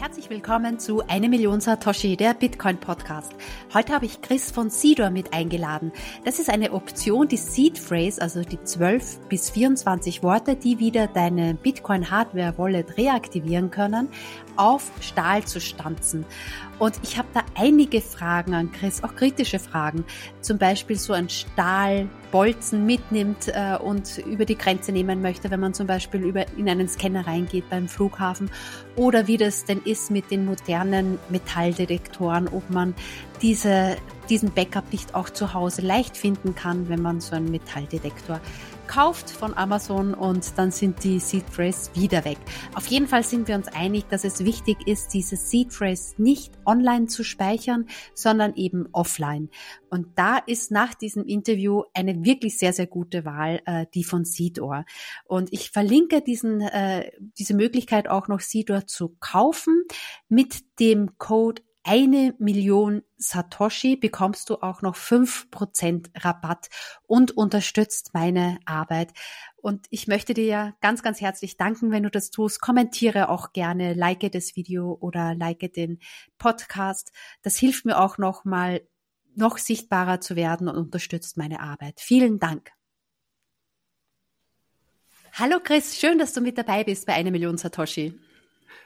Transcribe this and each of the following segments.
Herzlich willkommen zu Eine Million Satoshi, der Bitcoin Podcast. Heute habe ich Chris von Seedor mit eingeladen. Das ist eine Option, die Seed Phrase, also die 12 bis 24 Worte, die wieder deine Bitcoin Hardware Wallet reaktivieren können, auf Stahl zu stanzen. Und ich habe da einige Fragen an Chris, auch kritische Fragen. Zum Beispiel so ein Stahlbolzen mitnimmt äh, und über die Grenze nehmen möchte, wenn man zum Beispiel über, in einen Scanner reingeht beim Flughafen. Oder wie das denn ist mit den modernen Metalldetektoren, ob man diese, diesen Backup nicht auch zu Hause leicht finden kann, wenn man so einen Metalldetektor kauft von Amazon und dann sind die Seed Phrase wieder weg. Auf jeden Fall sind wir uns einig, dass es wichtig ist, diese Seed Phrase nicht online zu speichern, sondern eben offline. Und da ist nach diesem Interview eine wirklich sehr, sehr gute Wahl, äh, die von Seedor. Und ich verlinke diesen, äh, diese Möglichkeit auch noch Seedor zu kaufen mit dem Code eine Million Satoshi bekommst du auch noch fünf Prozent Rabatt und unterstützt meine Arbeit. Und ich möchte dir ja ganz, ganz herzlich danken, wenn du das tust. Kommentiere auch gerne, like das Video oder like den Podcast. Das hilft mir auch noch mal noch sichtbarer zu werden und unterstützt meine Arbeit. Vielen Dank. Hallo Chris, schön, dass du mit dabei bist bei eine Million Satoshi.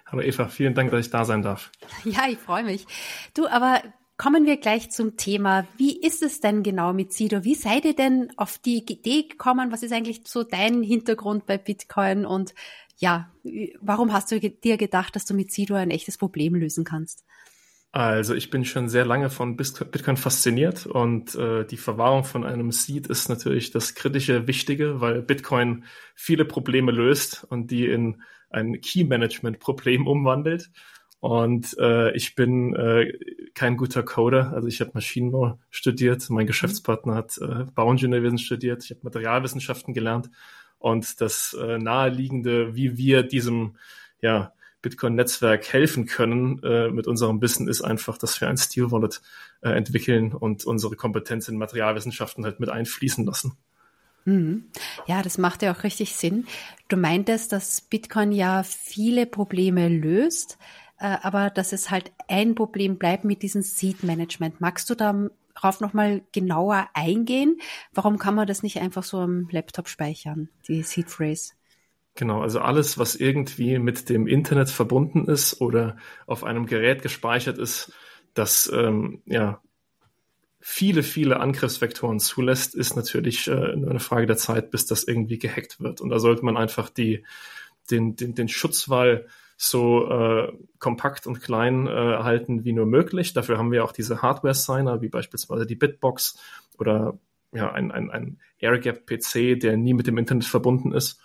Hallo Eva, vielen Dank, dass ich da sein darf. Ja, ich freue mich. Du, aber kommen wir gleich zum Thema. Wie ist es denn genau mit Sido? Wie seid ihr denn auf die Idee gekommen? Was ist eigentlich so dein Hintergrund bei Bitcoin? Und ja, warum hast du dir gedacht, dass du mit Sido ein echtes Problem lösen kannst? Also ich bin schon sehr lange von Bitcoin fasziniert und äh, die Verwahrung von einem Seed ist natürlich das kritische Wichtige, weil Bitcoin viele Probleme löst und die in ein Key-Management-Problem umwandelt. Und äh, ich bin äh, kein guter Coder. Also ich habe Maschinenbau studiert, mein Geschäftspartner hat äh, Bauingenieurwesen studiert, ich habe Materialwissenschaften gelernt. Und das äh, naheliegende, wie wir diesem ja, Bitcoin-Netzwerk helfen können äh, mit unserem Wissen, ist einfach, dass wir ein Steel Wallet äh, entwickeln und unsere Kompetenz in Materialwissenschaften halt mit einfließen lassen. Mhm. Ja, das macht ja auch richtig Sinn. Du meintest, dass Bitcoin ja viele Probleme löst, äh, aber dass es halt ein Problem bleibt mit diesem Seed-Management. Magst du darauf nochmal genauer eingehen? Warum kann man das nicht einfach so am Laptop speichern, die Seed-Phrase? Genau, also alles, was irgendwie mit dem Internet verbunden ist oder auf einem Gerät gespeichert ist, das ähm, ja viele, viele Angriffsvektoren zulässt, ist natürlich äh, nur eine Frage der Zeit, bis das irgendwie gehackt wird. Und da sollte man einfach die, den, den, den Schutzwall so äh, kompakt und klein äh, halten wie nur möglich. Dafür haben wir auch diese Hardware-Signer, wie beispielsweise die Bitbox oder ja, ein, ein, ein AirGap-PC, der nie mit dem Internet verbunden ist.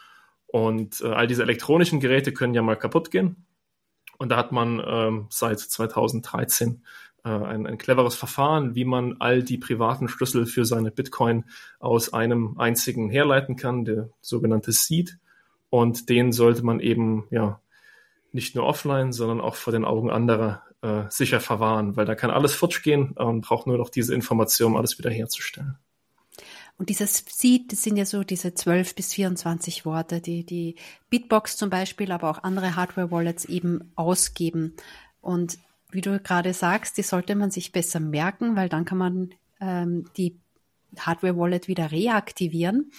Und äh, all diese elektronischen Geräte können ja mal kaputt gehen. Und da hat man ähm, seit 2013 äh, ein, ein cleveres Verfahren, wie man all die privaten Schlüssel für seine Bitcoin aus einem einzigen herleiten kann, der sogenannte Seed. Und den sollte man eben ja nicht nur offline, sondern auch vor den Augen anderer äh, sicher verwahren, weil da kann alles futsch gehen und braucht nur noch diese Information, um alles wiederherzustellen. Und dieses Seed, das sind ja so diese 12 bis 24 Worte, die die Bitbox zum Beispiel, aber auch andere Hardware-Wallets eben ausgeben. Und wie du gerade sagst, die sollte man sich besser merken, weil dann kann man ähm, die Hardware-Wallet wieder reaktivieren.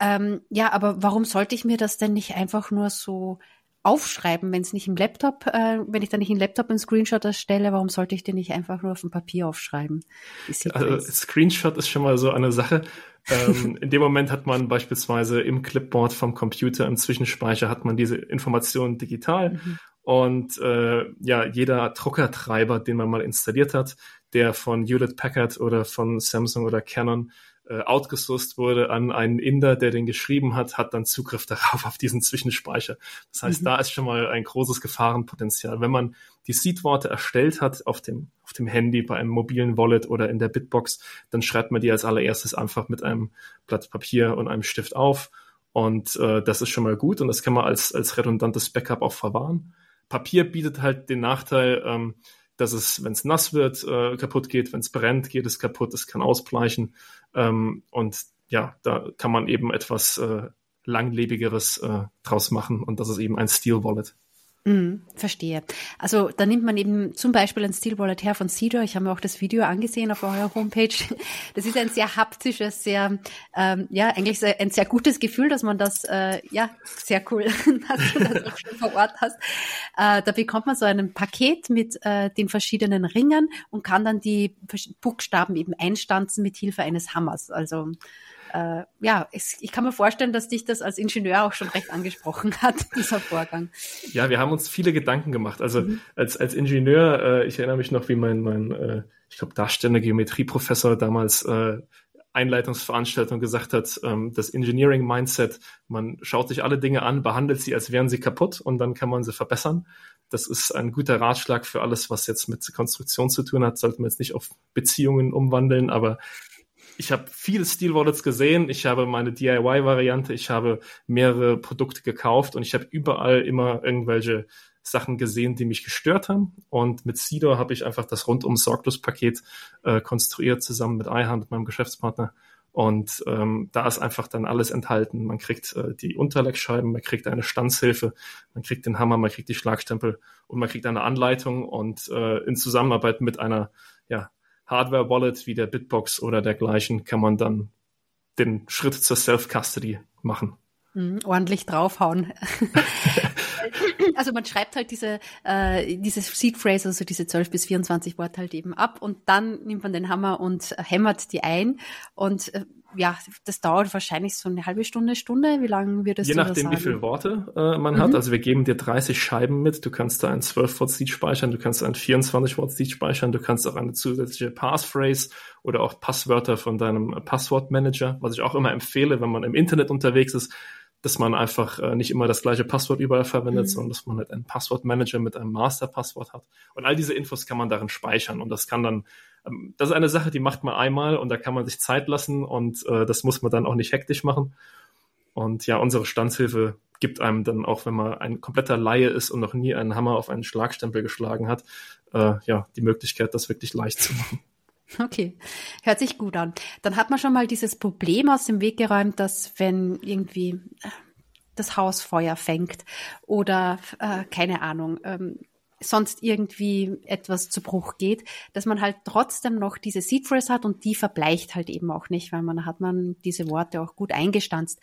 Ähm, ja, aber warum sollte ich mir das denn nicht einfach nur so aufschreiben, wenn es nicht im Laptop, äh, wenn ich dann nicht im Laptop einen Screenshot erstelle, warum sollte ich den nicht einfach nur auf dem Papier aufschreiben? Also Screenshot ist schon mal so eine Sache. Ähm, in dem Moment hat man beispielsweise im Clipboard vom Computer, im Zwischenspeicher, hat man diese Informationen digital mhm. Und äh, ja, jeder Druckertreiber, den man mal installiert hat, der von Hewlett Packard oder von Samsung oder Canon äh, outgesourced wurde an einen Inder, der den geschrieben hat, hat dann Zugriff darauf auf diesen Zwischenspeicher. Das heißt, mhm. da ist schon mal ein großes Gefahrenpotenzial. Wenn man die Seed-Worte erstellt hat auf dem, auf dem Handy, bei einem mobilen Wallet oder in der Bitbox, dann schreibt man die als allererstes einfach mit einem Blatt Papier und einem Stift auf. Und äh, das ist schon mal gut und das kann man als, als redundantes Backup auch verwahren. Papier bietet halt den Nachteil, ähm, dass es, wenn es nass wird, äh, kaputt geht, wenn es brennt, geht es kaputt, es kann ausbleichen. Ähm, und ja, da kann man eben etwas äh, langlebigeres äh, draus machen und das ist eben ein Steel Wallet. Mm, verstehe. Also da nimmt man eben zum Beispiel ein Steel Wallet her von Cedar. Ich habe mir auch das Video angesehen auf eurer Homepage. Das ist ein sehr haptisches, sehr, ähm, ja, eigentlich ein sehr gutes Gefühl, dass man das, äh, ja, sehr cool, dass du das auch schon vor Ort hast. Äh, da bekommt man so ein Paket mit äh, den verschiedenen Ringen und kann dann die Buchstaben eben einstanzen mit Hilfe eines Hammers. Also äh, ja, es, ich kann mir vorstellen, dass dich das als Ingenieur auch schon recht angesprochen hat, dieser Vorgang. Ja, wir haben uns viele Gedanken gemacht. Also mhm. als, als Ingenieur, äh, ich erinnere mich noch, wie mein, mein äh, ich glaube, darstellender Geometrieprofessor damals äh, Einleitungsveranstaltung gesagt hat, ähm, das Engineering Mindset, man schaut sich alle Dinge an, behandelt sie, als wären sie kaputt und dann kann man sie verbessern. Das ist ein guter Ratschlag für alles, was jetzt mit Konstruktion zu tun hat. Sollten wir jetzt nicht auf Beziehungen umwandeln, aber ich habe viele Steel Wallets gesehen, ich habe meine DIY-Variante, ich habe mehrere Produkte gekauft und ich habe überall immer irgendwelche Sachen gesehen, die mich gestört haben. Und mit Cedar habe ich einfach das rundum sorglos Paket äh, konstruiert, zusammen mit iHand, meinem Geschäftspartner. Und ähm, da ist einfach dann alles enthalten. Man kriegt äh, die Unterlegscheiben, man kriegt eine Stanzhilfe, man kriegt den Hammer, man kriegt die Schlagstempel und man kriegt eine Anleitung und äh, in Zusammenarbeit mit einer ja, Hardware-Wallet wie der Bitbox oder dergleichen kann man dann den Schritt zur Self-Custody machen. Mhm, ordentlich draufhauen. also man schreibt halt diese, äh, diese Seed Phrase, also diese 12 bis 24 Worte halt eben ab und dann nimmt man den Hammer und hämmert die ein und äh, ja, das dauert wahrscheinlich so eine halbe Stunde, Stunde. Wie lange wird es Je nachdem, wie viele Worte äh, man mhm. hat. Also wir geben dir 30 Scheiben mit. Du kannst da ein 12 Wort Seed speichern, du kannst ein 24 Wort Seed speichern, du kannst auch eine zusätzliche Passphrase oder auch Passwörter von deinem Passwortmanager, was ich auch immer empfehle, wenn man im Internet unterwegs ist, dass man einfach äh, nicht immer das gleiche Passwort überall verwendet, mhm. sondern dass man halt einen Passwortmanager mit einem Masterpasswort hat. Und all diese Infos kann man darin speichern und das kann dann das ist eine Sache, die macht man einmal und da kann man sich Zeit lassen und äh, das muss man dann auch nicht hektisch machen. Und ja, unsere Standshilfe gibt einem dann auch, wenn man ein kompletter Laie ist und noch nie einen Hammer auf einen Schlagstempel geschlagen hat, äh, ja, die Möglichkeit, das wirklich leicht zu machen. Okay, hört sich gut an. Dann hat man schon mal dieses Problem aus dem Weg geräumt, dass wenn irgendwie äh, das Haus Feuer fängt oder äh, keine Ahnung, ähm, sonst irgendwie etwas zu Bruch geht, dass man halt trotzdem noch diese Seed Phrase hat und die verbleicht halt eben auch nicht, weil man hat man diese Worte auch gut eingestanzt.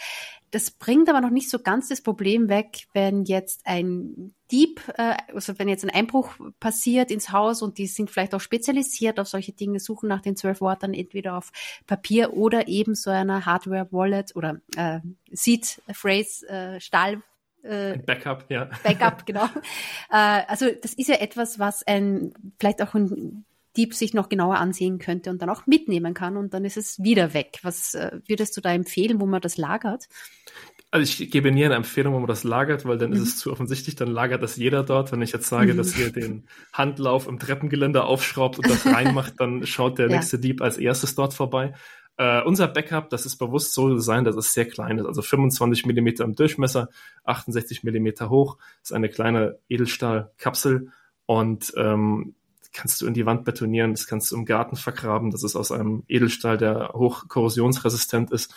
Das bringt aber noch nicht so ganz das Problem weg, wenn jetzt ein Dieb, äh, also wenn jetzt ein Einbruch passiert ins Haus und die sind vielleicht auch spezialisiert auf solche Dinge, suchen nach den zwölf Worten entweder auf Papier oder eben so einer Hardware Wallet oder äh, Seed Phrase äh, Stahl äh, Backup, ja. Backup, genau. äh, also das ist ja etwas, was ein vielleicht auch ein Dieb sich noch genauer ansehen könnte und dann auch mitnehmen kann und dann ist es wieder weg. Was äh, würdest du da empfehlen, wo man das lagert? Also ich gebe nie eine Empfehlung, wo man das lagert, weil dann mhm. ist es zu offensichtlich, dann lagert das jeder dort. Wenn ich jetzt sage, mhm. dass ihr den Handlauf im Treppengeländer aufschraubt und das reinmacht, dann schaut der ja. nächste Dieb als erstes dort vorbei. Äh, unser Backup, das ist bewusst so sein, dass es sehr klein ist, also 25 Millimeter im Durchmesser, 68 Millimeter hoch, ist eine kleine Edelstahlkapsel. Und ähm, kannst du in die Wand betonieren, das kannst du im Garten vergraben, das ist aus einem Edelstahl, der hoch korrosionsresistent ist.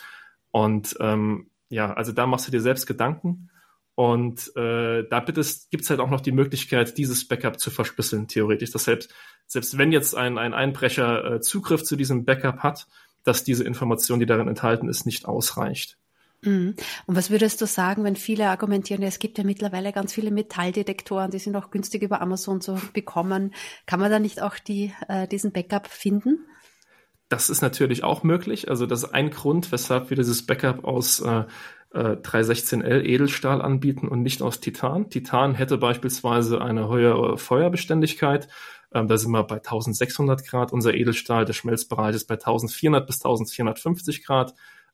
Und ähm, ja, also da machst du dir selbst Gedanken. Und äh, da gibt es halt auch noch die Möglichkeit, dieses Backup zu verschlüsseln, theoretisch. Das selbst, selbst wenn jetzt ein, ein Einbrecher äh, Zugriff zu diesem Backup hat, dass diese Information, die darin enthalten ist, nicht ausreicht. Mhm. Und was würdest du sagen, wenn viele argumentieren, es gibt ja mittlerweile ganz viele Metalldetektoren, die sind auch günstig über Amazon zu bekommen. Kann man da nicht auch die, äh, diesen Backup finden? Das ist natürlich auch möglich. Also das ist ein Grund, weshalb wir dieses Backup aus äh, 316L äh, Edelstahl anbieten und nicht aus Titan. Titan hätte beispielsweise eine höhere Feuerbeständigkeit ähm, da sind wir bei 1600 Grad. Unser Edelstahl, der Schmelzbereich ist bei 1400 bis 1450 Grad.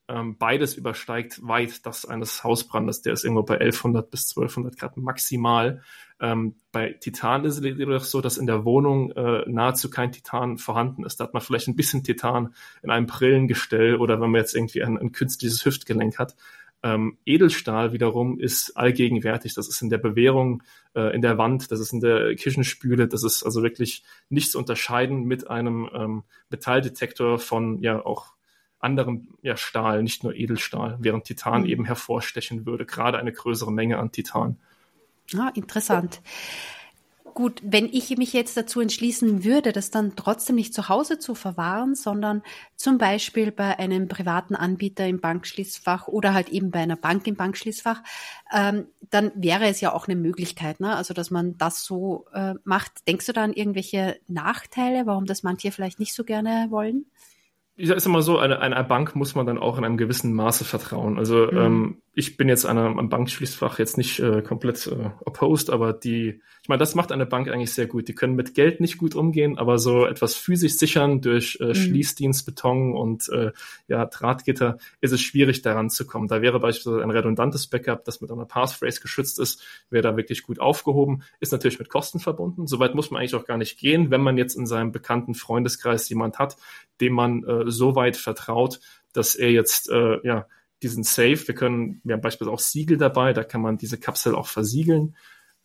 Ähm, beides übersteigt weit das eines Hausbrandes. Der ist irgendwo bei 1100 bis 1200 Grad maximal. Ähm, bei Titan ist es jedoch so, dass in der Wohnung äh, nahezu kein Titan vorhanden ist. Da hat man vielleicht ein bisschen Titan in einem Brillengestell oder wenn man jetzt irgendwie ein, ein künstliches Hüftgelenk hat. Ähm, Edelstahl wiederum ist allgegenwärtig. Das ist in der Bewährung, äh, in der Wand, das ist in der Küchenspüle, das ist also wirklich nicht zu unterscheiden mit einem ähm, Metalldetektor von ja auch anderem ja, Stahl, nicht nur Edelstahl, während Titan mhm. eben hervorstechen würde, gerade eine größere Menge an Titan. Ah, interessant. Gut, wenn ich mich jetzt dazu entschließen würde, das dann trotzdem nicht zu Hause zu verwahren, sondern zum Beispiel bei einem privaten Anbieter im Bankschließfach oder halt eben bei einer Bank im Bankschließfach, ähm, dann wäre es ja auch eine Möglichkeit, ne? also dass man das so äh, macht. Denkst du da an irgendwelche Nachteile, warum das manche vielleicht nicht so gerne wollen? ich sage immer so, eine, einer Bank muss man dann auch in einem gewissen Maße vertrauen. Also mhm. ähm, ich bin jetzt einer, am Bankschließfach jetzt nicht äh, komplett äh, opposed, aber die, ich meine, das macht eine Bank eigentlich sehr gut. Die können mit Geld nicht gut umgehen, aber so etwas physisch sichern durch äh, mhm. Schließdienst, Beton und äh, ja, Drahtgitter ist es schwierig, daran zu kommen. Da wäre beispielsweise ein redundantes Backup, das mit einer Passphrase geschützt ist, wäre da wirklich gut aufgehoben. Ist natürlich mit Kosten verbunden. Soweit muss man eigentlich auch gar nicht gehen, wenn man jetzt in seinem bekannten Freundeskreis jemand hat, dem man äh, so weit vertraut, dass er jetzt äh, ja diesen Safe, wir können, wir haben beispielsweise auch Siegel dabei, da kann man diese Kapsel auch versiegeln.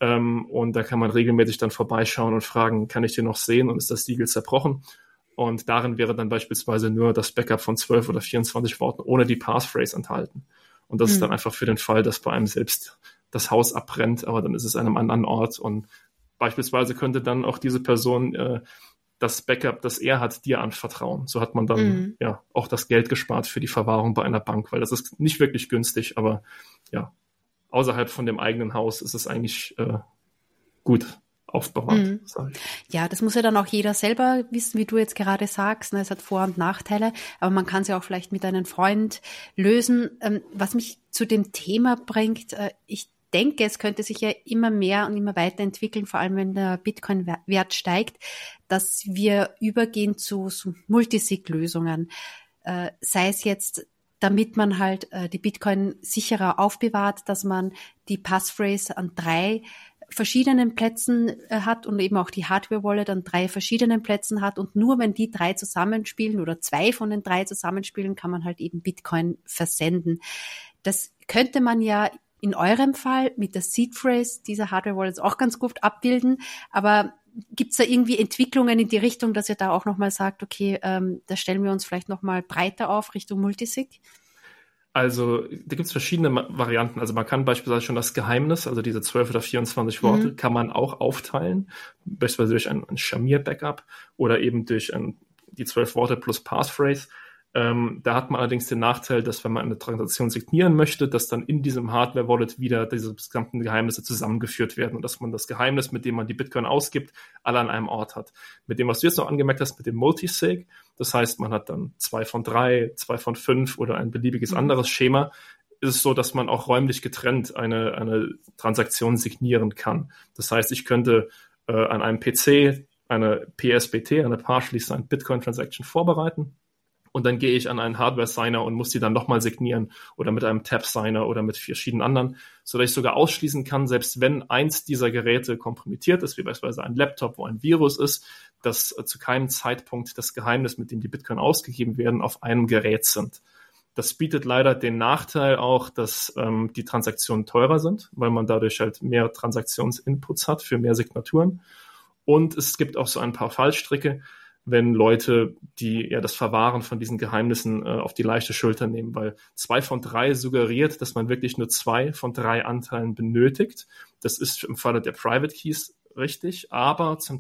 Ähm, und da kann man regelmäßig dann vorbeischauen und fragen, kann ich den noch sehen und ist das Siegel zerbrochen? Und darin wäre dann beispielsweise nur das Backup von 12 oder 24 Worten ohne die Passphrase enthalten. Und das mhm. ist dann einfach für den Fall, dass bei einem selbst das Haus abbrennt, aber dann ist es an einem anderen Ort und beispielsweise könnte dann auch diese Person äh, das Backup, das er hat, dir anvertrauen. So hat man dann mhm. ja auch das Geld gespart für die Verwahrung bei einer Bank, weil das ist nicht wirklich günstig, aber ja, außerhalb von dem eigenen Haus ist es eigentlich äh, gut aufbewahrt. Mhm. Ja, das muss ja dann auch jeder selber wissen, wie du jetzt gerade sagst. Ne? Es hat Vor- und Nachteile, aber man kann es ja auch vielleicht mit einem Freund lösen. Ähm, was mich zu dem Thema bringt, äh, ich denke, es könnte sich ja immer mehr und immer weiterentwickeln, vor allem wenn der Bitcoin-Wert steigt, dass wir übergehen zu, zu Multisig-Lösungen. Äh, sei es jetzt, damit man halt äh, die Bitcoin sicherer aufbewahrt, dass man die Passphrase an drei verschiedenen Plätzen äh, hat und eben auch die Hardware-Wallet an drei verschiedenen Plätzen hat und nur wenn die drei zusammenspielen oder zwei von den drei zusammenspielen, kann man halt eben Bitcoin versenden. Das könnte man ja in eurem Fall mit der Seed Phrase dieser Hardware Wallets auch ganz gut abbilden. Aber gibt es da irgendwie Entwicklungen in die Richtung, dass ihr da auch nochmal sagt, okay, ähm, da stellen wir uns vielleicht nochmal breiter auf Richtung Multisig? Also da gibt es verschiedene Varianten. Also man kann beispielsweise schon das Geheimnis, also diese 12 oder 24 Worte, mhm. kann man auch aufteilen, beispielsweise durch ein, ein Schamir-Backup oder eben durch ein, die 12 Worte plus Passphrase. Ähm, da hat man allerdings den Nachteil, dass wenn man eine Transaktion signieren möchte, dass dann in diesem Hardware-Wallet wieder diese gesamten Geheimnisse zusammengeführt werden und dass man das Geheimnis, mit dem man die Bitcoin ausgibt, alle an einem Ort hat. Mit dem, was du jetzt noch angemerkt hast, mit dem Multisig, das heißt, man hat dann zwei von drei, zwei von fünf oder ein beliebiges mhm. anderes Schema, ist es so, dass man auch räumlich getrennt eine, eine Transaktion signieren kann. Das heißt, ich könnte äh, an einem PC eine PSBT, eine Partially Signed Bitcoin Transaction vorbereiten und dann gehe ich an einen Hardware-Signer und muss die dann nochmal signieren oder mit einem Tab-Signer oder mit verschiedenen anderen, so dass ich sogar ausschließen kann, selbst wenn eins dieser Geräte kompromittiert ist, wie beispielsweise ein Laptop, wo ein Virus ist, dass äh, zu keinem Zeitpunkt das Geheimnis, mit dem die Bitcoin ausgegeben werden, auf einem Gerät sind. Das bietet leider den Nachteil auch, dass ähm, die Transaktionen teurer sind, weil man dadurch halt mehr Transaktionsinputs hat für mehr Signaturen. Und es gibt auch so ein paar Fallstricke, wenn Leute, die ja das Verwahren von diesen Geheimnissen äh, auf die leichte Schulter nehmen, weil zwei von drei suggeriert, dass man wirklich nur zwei von drei Anteilen benötigt. Das ist im Falle der Private Keys richtig, aber zum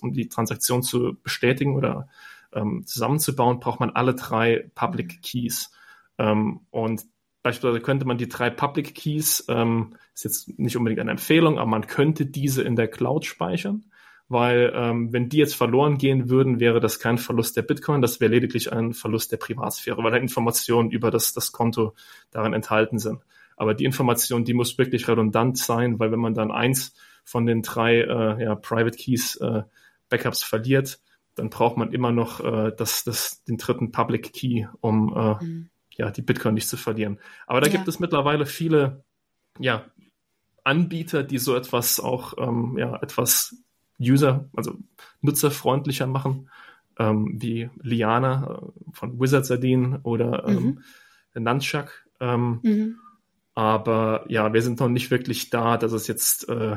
um die Transaktion zu bestätigen oder ähm, zusammenzubauen, braucht man alle drei Public Keys. Ähm, und beispielsweise könnte man die drei Public Keys, ähm, ist jetzt nicht unbedingt eine Empfehlung, aber man könnte diese in der Cloud speichern weil ähm, wenn die jetzt verloren gehen würden, wäre das kein Verlust der Bitcoin, das wäre lediglich ein Verlust der Privatsphäre, weil da Informationen über das, das Konto darin enthalten sind. Aber die Information, die muss wirklich redundant sein, weil wenn man dann eins von den drei äh, ja, Private Keys äh, Backups verliert, dann braucht man immer noch äh, das, das, den dritten Public Key, um äh, mhm. ja, die Bitcoin nicht zu verlieren. Aber da ja. gibt es mittlerweile viele ja, Anbieter, die so etwas auch ähm, ja, etwas User, also nutzerfreundlicher machen, ähm, wie Liana äh, von Wizardsardine oder ähm, mhm. Nunchuck. Ähm, mhm. Aber ja, wir sind noch nicht wirklich da, dass es jetzt, äh,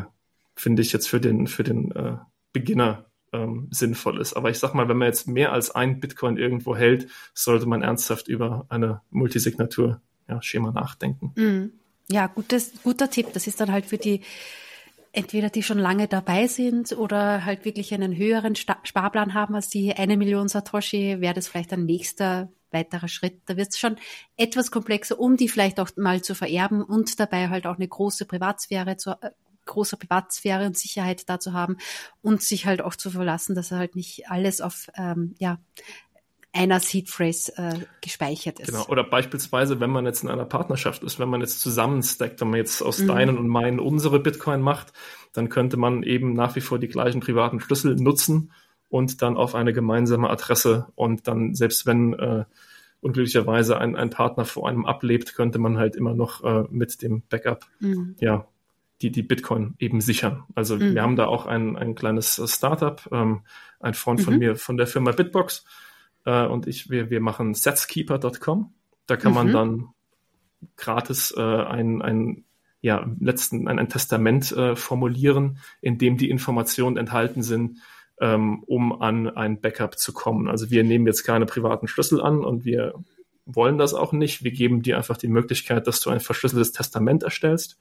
finde ich, jetzt für den, für den äh, Beginner ähm, sinnvoll ist. Aber ich sag mal, wenn man jetzt mehr als ein Bitcoin irgendwo hält, sollte man ernsthaft über eine Multisignatur-Schema ja, nachdenken. Mhm. Ja, gutes, guter Tipp. Das ist dann halt für die entweder die schon lange dabei sind oder halt wirklich einen höheren Sparplan haben als die eine Million Satoshi, wäre das vielleicht ein nächster weiterer Schritt. Da wird es schon etwas komplexer, um die vielleicht auch mal zu vererben und dabei halt auch eine große Privatsphäre zu äh, große Privatsphäre und Sicherheit da zu haben und sich halt auch zu verlassen, dass er halt nicht alles auf ähm, ja einer Seed Phrase äh, gespeichert ist. Genau. Oder beispielsweise, wenn man jetzt in einer Partnerschaft ist, wenn man jetzt zusammenstackt, wenn man jetzt aus mhm. deinen und meinen unsere Bitcoin macht, dann könnte man eben nach wie vor die gleichen privaten Schlüssel nutzen und dann auf eine gemeinsame Adresse und dann, selbst wenn äh, unglücklicherweise ein, ein Partner vor einem ablebt, könnte man halt immer noch äh, mit dem Backup mhm. ja die, die Bitcoin eben sichern. Also mhm. wir haben da auch ein, ein kleines Startup, ähm, ein Freund von mhm. mir von der Firma Bitbox äh, und ich, wir, wir machen setskeeper.com. Da kann man mhm. dann gratis äh, ein, ein ja, letzten, ein, ein Testament äh, formulieren, in dem die Informationen enthalten sind, ähm, um an ein Backup zu kommen. Also wir nehmen jetzt keine privaten Schlüssel an und wir wollen das auch nicht. Wir geben dir einfach die Möglichkeit, dass du ein verschlüsseltes Testament erstellst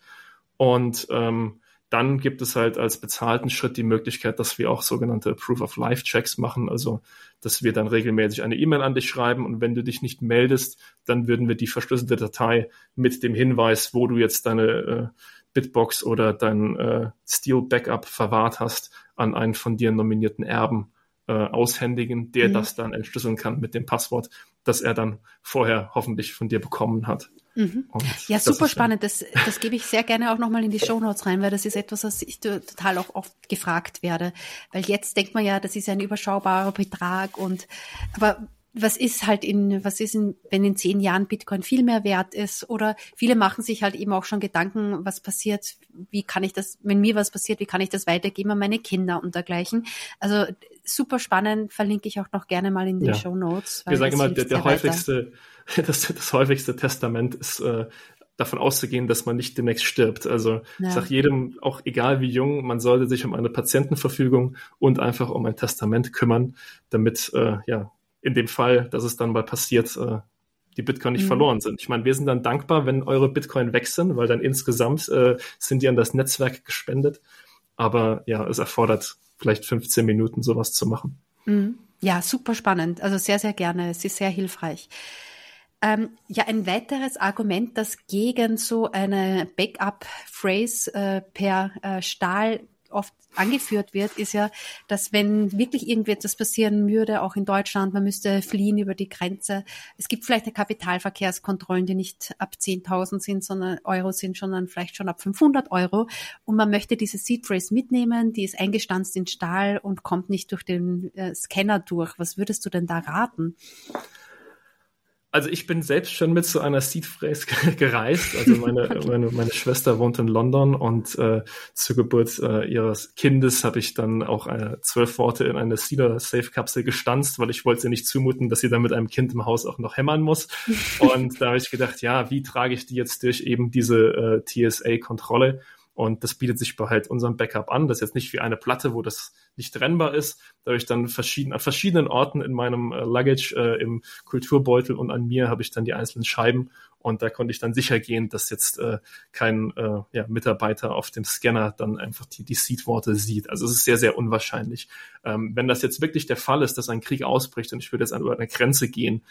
und ähm, dann gibt es halt als bezahlten Schritt die Möglichkeit, dass wir auch sogenannte Proof of Life Checks machen, also dass wir dann regelmäßig eine E-Mail an dich schreiben und wenn du dich nicht meldest, dann würden wir die verschlüsselte Datei mit dem Hinweis, wo du jetzt deine äh, Bitbox oder dein äh, Steel Backup verwahrt hast, an einen von dir nominierten Erben äh, aushändigen, der mhm. das dann entschlüsseln kann mit dem Passwort, das er dann vorher hoffentlich von dir bekommen hat. Mhm. Ja, super spannend. Das, das gebe ich sehr gerne auch nochmal in die Show Notes rein, weil das ist etwas, was ich total auch oft gefragt werde. Weil jetzt denkt man ja, das ist ein überschaubarer Betrag und, aber was ist halt in, was ist in, wenn in zehn Jahren Bitcoin viel mehr wert ist? Oder viele machen sich halt eben auch schon Gedanken, was passiert, wie kann ich das, wenn mir was passiert, wie kann ich das weitergeben an meine Kinder und dergleichen. Also super spannend, verlinke ich auch noch gerne mal in den ja. Show Notes. Wir sagen immer, der, der häufigste, das, das häufigste Testament ist äh, davon auszugehen, dass man nicht demnächst stirbt. Also ja. ich sage jedem, auch egal wie jung, man sollte sich um eine Patientenverfügung und einfach um ein Testament kümmern, damit äh, ja in dem Fall, dass es dann mal passiert, äh, die Bitcoin nicht mhm. verloren sind. Ich meine, wir sind dann dankbar, wenn eure Bitcoin weg sind, weil dann insgesamt äh, sind die an das Netzwerk gespendet. Aber ja, es erfordert vielleicht 15 Minuten, sowas zu machen. Mhm. Ja, super spannend. Also sehr, sehr gerne. Es ist sehr hilfreich. Ähm, ja, ein weiteres Argument, das gegen so eine Backup-Phrase äh, per äh, Stahl oft angeführt wird, ist ja, dass wenn wirklich irgendetwas passieren würde, auch in Deutschland, man müsste fliehen über die Grenze. Es gibt vielleicht Kapitalverkehrskontrollen, die nicht ab 10.000 sind, sondern Euro sind, sondern vielleicht schon ab 500 Euro. Und man möchte diese Seed Phrase mitnehmen, die ist eingestanzt in Stahl und kommt nicht durch den äh, Scanner durch. Was würdest du denn da raten? Also ich bin selbst schon mit zu einer Seed Phrase gereist. Also meine, okay. meine, meine Schwester wohnt in London und äh, zur Geburt äh, ihres Kindes habe ich dann auch äh, zwölf Worte in eine Cedar Safe Kapsel gestanzt, weil ich wollte sie nicht zumuten, dass sie dann mit einem Kind im Haus auch noch hämmern muss. Und da habe ich gedacht, ja, wie trage ich die jetzt durch eben diese äh, TSA-Kontrolle? Und das bietet sich bei halt unserem Backup an. Das ist jetzt nicht wie eine Platte, wo das nicht trennbar ist. Da habe ich dann verschieden, an verschiedenen Orten in meinem äh, Luggage, äh, im Kulturbeutel und an mir habe ich dann die einzelnen Scheiben. Und da konnte ich dann sicher gehen, dass jetzt äh, kein äh, ja, Mitarbeiter auf dem Scanner dann einfach die, die Seed-Worte sieht. Also es ist sehr, sehr unwahrscheinlich. Ähm, wenn das jetzt wirklich der Fall ist, dass ein Krieg ausbricht und ich würde jetzt an eine Grenze gehen,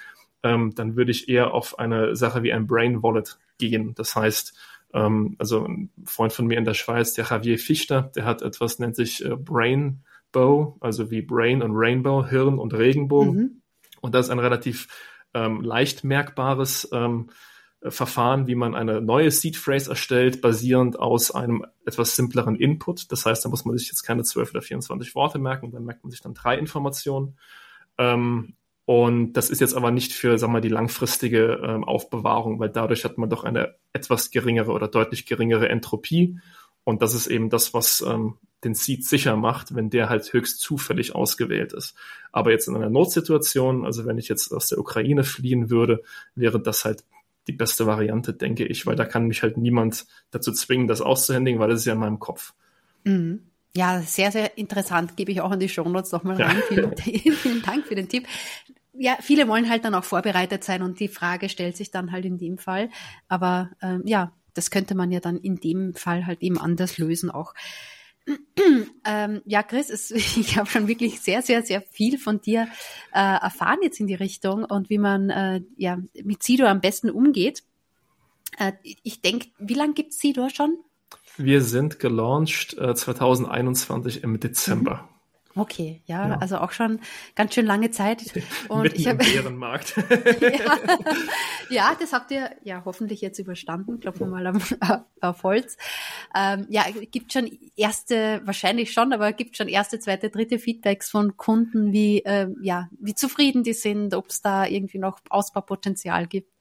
ähm, dann würde ich eher auf eine Sache wie ein Brain Wallet gehen. Das heißt, ähm, also ein Freund von mir in der Schweiz, der Javier Fichter, der hat etwas, nennt sich äh, Brainbow, also wie Brain und Rainbow, Hirn und Regenbogen. Mhm. Und das ist ein relativ ähm, leicht merkbares ähm, Verfahren, wie man eine neue Seed Phrase erstellt, basierend aus einem etwas simpleren Input. Das heißt, da muss man sich jetzt keine 12 oder 24 Worte merken, dann merkt man sich dann drei Informationen. Ähm, und das ist jetzt aber nicht für, wir mal, die langfristige ähm, Aufbewahrung, weil dadurch hat man doch eine etwas geringere oder deutlich geringere Entropie. Und das ist eben das, was ähm, den Seed sicher macht, wenn der halt höchst zufällig ausgewählt ist. Aber jetzt in einer Notsituation, also wenn ich jetzt aus der Ukraine fliehen würde, wäre das halt die beste Variante, denke ich, weil da kann mich halt niemand dazu zwingen, das auszuhändigen, weil das ist ja in meinem Kopf. Mhm. Ja, sehr, sehr interessant. Gebe ich auch in die Shownotes nochmal rein. Ja. Vielen, vielen Dank für den Tipp ja, viele wollen halt dann auch vorbereitet sein und die Frage stellt sich dann halt in dem Fall. Aber ähm, ja, das könnte man ja dann in dem Fall halt eben anders lösen auch. ähm, ja, Chris, es, ich habe schon wirklich sehr, sehr, sehr viel von dir äh, erfahren jetzt in die Richtung und wie man äh, ja mit Sido am besten umgeht. Äh, ich denke, wie lange gibt es Sido schon? Wir sind gelauncht äh, 2021 im Dezember. Mhm. Okay, ja, ja, also auch schon ganz schön lange Zeit. Und Mitten ich hab, im Bärenmarkt. ja, ja, das habt ihr ja hoffentlich jetzt überstanden. Klopfen wir mal am, auf Holz. Ähm, ja, gibt schon erste, wahrscheinlich schon, aber gibt schon erste, zweite, dritte Feedbacks von Kunden, wie äh, ja, wie zufrieden die sind, ob es da irgendwie noch Ausbaupotenzial gibt.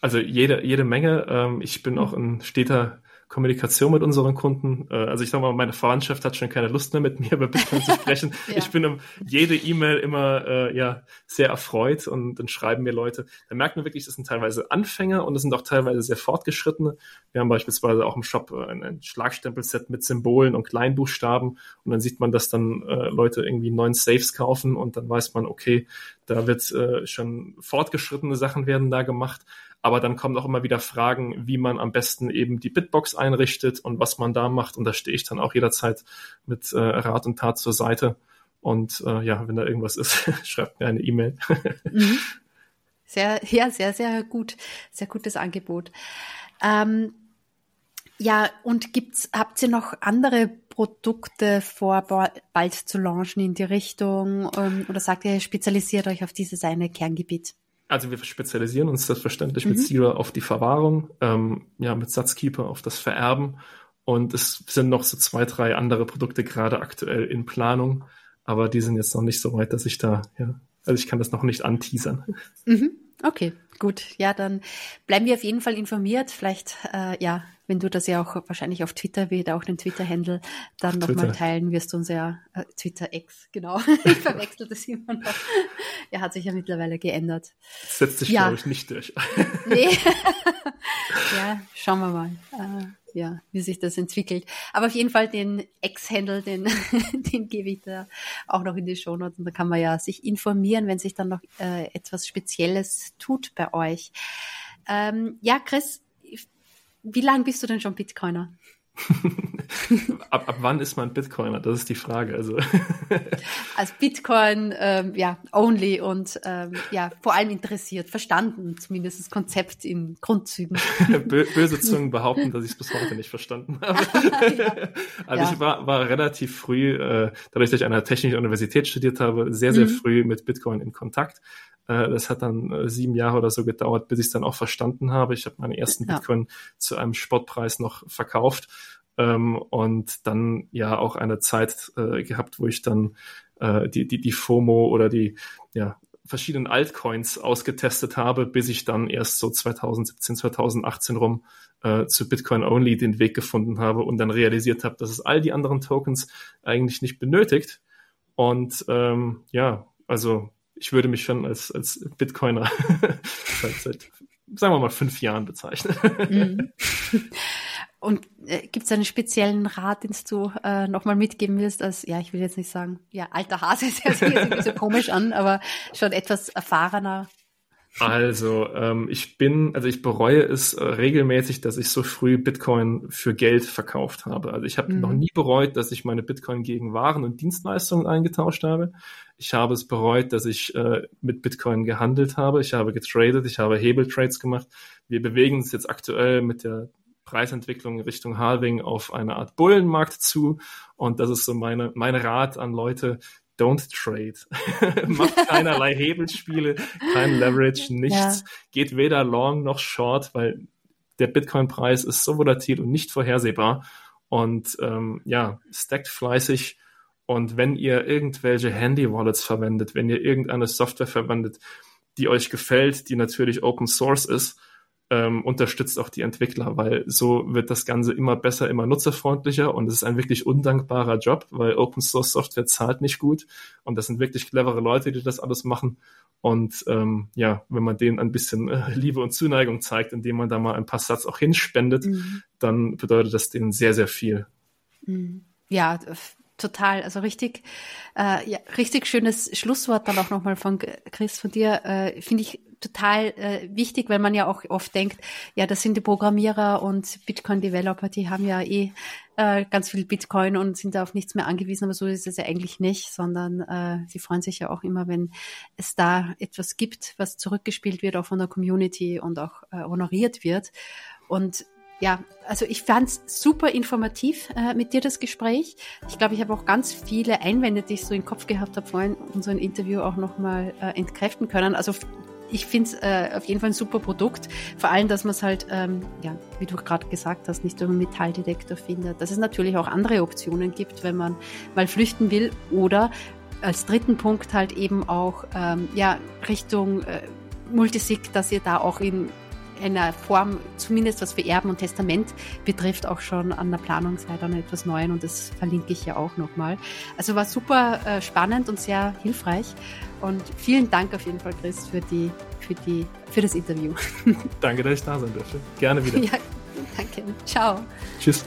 Also jede jede Menge. Ähm, ich bin auch ein steter Kommunikation mit unseren Kunden. Äh, also ich sag mal, meine Verwandtschaft hat schon keine Lust mehr mit mir über Bitcoin zu sprechen. ja. Ich bin um jede E-Mail immer äh, ja sehr erfreut und dann schreiben mir Leute. Da merkt man wirklich, das sind teilweise Anfänger und das sind auch teilweise sehr fortgeschrittene. Wir haben beispielsweise auch im Shop äh, ein, ein Schlagstempelset mit Symbolen und Kleinbuchstaben und dann sieht man, dass dann äh, Leute irgendwie neuen Saves kaufen und dann weiß man, okay, da wird äh, schon fortgeschrittene Sachen werden da gemacht. Aber dann kommen auch immer wieder Fragen, wie man am besten eben die Bitbox einrichtet und was man da macht. Und da stehe ich dann auch jederzeit mit äh, Rat und Tat zur Seite. Und äh, ja, wenn da irgendwas ist, schreibt mir eine E-Mail. mhm. Sehr, ja, sehr, sehr gut. Sehr gutes Angebot. Ähm, ja, und gibt's, habt ihr noch andere Produkte vor, bald zu launchen in die Richtung? Ähm, oder sagt ihr, spezialisiert euch auf dieses eine Kerngebiet? Also wir spezialisieren uns selbstverständlich mhm. mit Zero auf die Verwahrung, ähm, ja, mit Satzkeeper auf das Vererben. Und es sind noch so zwei, drei andere Produkte gerade aktuell in Planung, aber die sind jetzt noch nicht so weit, dass ich da, ja, also ich kann das noch nicht anteasern. Mhm. Okay, gut. Ja, dann bleiben wir auf jeden Fall informiert. Vielleicht, äh, ja, wenn du das ja auch wahrscheinlich auf Twitter, wird auch den Twitter-Handle dann nochmal teilen, wirst du uns ja, äh, Twitter-X, genau. ich verwechsel das immer noch. Er hat sich ja mittlerweile geändert. Setzt sich, ja. glaube ich, nicht durch. nee. ja, schauen wir mal. Äh, ja, wie sich das entwickelt. Aber auf jeden Fall den Ex-Handle, den, den gebe ich da auch noch in die Show Notes. Und da kann man ja sich informieren, wenn sich dann noch äh, etwas Spezielles tut bei euch. Ähm, ja, Chris, wie lange bist du denn schon Bitcoiner? ab, ab wann ist man Bitcoiner? Das ist die Frage. Also als Bitcoin, ähm, ja, only und ähm, ja, vor allem interessiert, verstanden, zumindest das Konzept in Grundzügen. Böse Zungen behaupten, dass ich es bis heute nicht verstanden habe. ja. Also ja. ich war, war relativ früh, äh, dadurch, dass ich an einer technischen Universität studiert habe, sehr, sehr mhm. früh mit Bitcoin in Kontakt. Äh, das hat dann äh, sieben Jahre oder so gedauert, bis ich es dann auch verstanden habe. Ich habe meine ersten ja. Bitcoin zu einem Spottpreis noch verkauft ähm, und dann ja auch eine Zeit äh, gehabt, wo ich dann äh, die, die, die FOMO oder die ja, verschiedenen Altcoins ausgetestet habe, bis ich dann erst so 2017, 2018 rum äh, zu Bitcoin Only den Weg gefunden habe und dann realisiert habe, dass es all die anderen Tokens eigentlich nicht benötigt. Und ähm, ja, also ich würde mich schon als, als Bitcoiner seit, seit, sagen wir mal, fünf Jahren bezeichnen. Mhm. Und äh, gibt es einen speziellen Rat, den du äh, nochmal mitgeben willst, als, ja, ich will jetzt nicht sagen, ja, alter Hase, das hört sich jetzt ein bisschen komisch an, aber schon etwas erfahrener also, ähm, ich bin, also ich bereue es äh, regelmäßig, dass ich so früh Bitcoin für Geld verkauft habe. Also ich habe mhm. noch nie bereut, dass ich meine Bitcoin gegen Waren und Dienstleistungen eingetauscht habe. Ich habe es bereut, dass ich äh, mit Bitcoin gehandelt habe. Ich habe getradet, ich habe Hebeltrades gemacht. Wir bewegen uns jetzt aktuell mit der Preisentwicklung Richtung Halving auf eine Art Bullenmarkt zu. Und das ist so meine, mein Rat an Leute, don't trade. Macht keinerlei Hebelspiele, kein Leverage, nichts. Ja. Geht weder long noch short, weil der Bitcoin-Preis ist so volatil und nicht vorhersehbar. Und ähm, ja, stackt fleißig. Und wenn ihr irgendwelche Handy-Wallets verwendet, wenn ihr irgendeine Software verwendet, die euch gefällt, die natürlich Open Source ist, ähm, unterstützt auch die Entwickler, weil so wird das Ganze immer besser, immer nutzerfreundlicher und es ist ein wirklich undankbarer Job, weil Open Source Software zahlt nicht gut und das sind wirklich clevere Leute, die das alles machen. Und ähm, ja, wenn man denen ein bisschen äh, Liebe und Zuneigung zeigt, indem man da mal ein paar Satz auch hinspendet, mhm. dann bedeutet das denen sehr, sehr viel. Mhm. Ja, total. Also richtig, äh, ja, richtig schönes Schlusswort dann auch nochmal von Chris von dir. Äh, Finde ich total äh, wichtig, weil man ja auch oft denkt, ja, das sind die Programmierer und Bitcoin-Developer, die haben ja eh äh, ganz viel Bitcoin und sind da auf nichts mehr angewiesen, aber so ist es ja eigentlich nicht, sondern äh, sie freuen sich ja auch immer, wenn es da etwas gibt, was zurückgespielt wird, auch von der Community und auch äh, honoriert wird. Und ja, also ich fand es super informativ äh, mit dir das Gespräch. Ich glaube, ich habe auch ganz viele Einwände, die ich so im Kopf gehabt habe, vorhin unser Interview auch nochmal äh, entkräften können. Also ich finde es äh, auf jeden Fall ein super Produkt. Vor allem, dass man es halt, ähm, ja, wie du gerade gesagt hast, nicht über einen Metalldetektor findet. Dass es natürlich auch andere Optionen gibt, wenn man mal flüchten will. Oder als dritten Punkt halt eben auch ähm, ja, Richtung äh, Multisig, dass ihr da auch in einer Form, zumindest was für Erben und Testament betrifft, auch schon an der Planung seid an etwas Neuen und das verlinke ich ja auch nochmal. Also war super äh, spannend und sehr hilfreich und vielen Dank auf jeden Fall, Chris, für die, für die, für das Interview. Danke, dass ich da sein durfte. Gerne wieder. Ja, danke. Ciao. Tschüss.